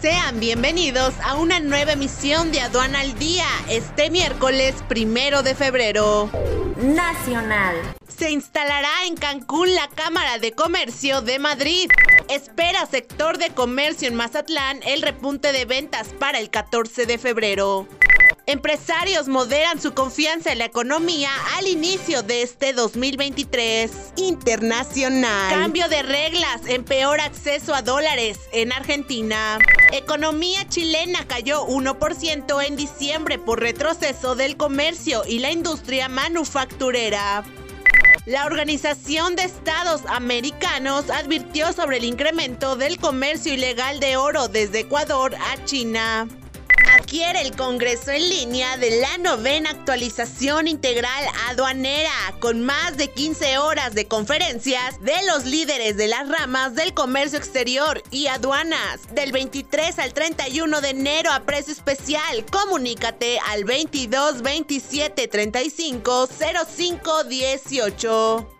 Sean bienvenidos a una nueva emisión de Aduana al Día, este miércoles primero de febrero. Nacional. Se instalará en Cancún la Cámara de Comercio de Madrid. Espera sector de comercio en Mazatlán el repunte de ventas para el 14 de febrero. Empresarios moderan su confianza en la economía al inicio de este 2023 internacional. Cambio de reglas, en peor acceso a dólares en Argentina. Economía chilena cayó 1% en diciembre por retroceso del comercio y la industria manufacturera. La Organización de Estados Americanos advirtió sobre el incremento del comercio ilegal de oro desde Ecuador a China adquiere el Congreso en línea de la novena actualización integral aduanera, con más de 15 horas de conferencias de los líderes de las ramas del comercio exterior y aduanas, del 23 al 31 de enero a precio especial. Comunícate al 22 27 35 05 18.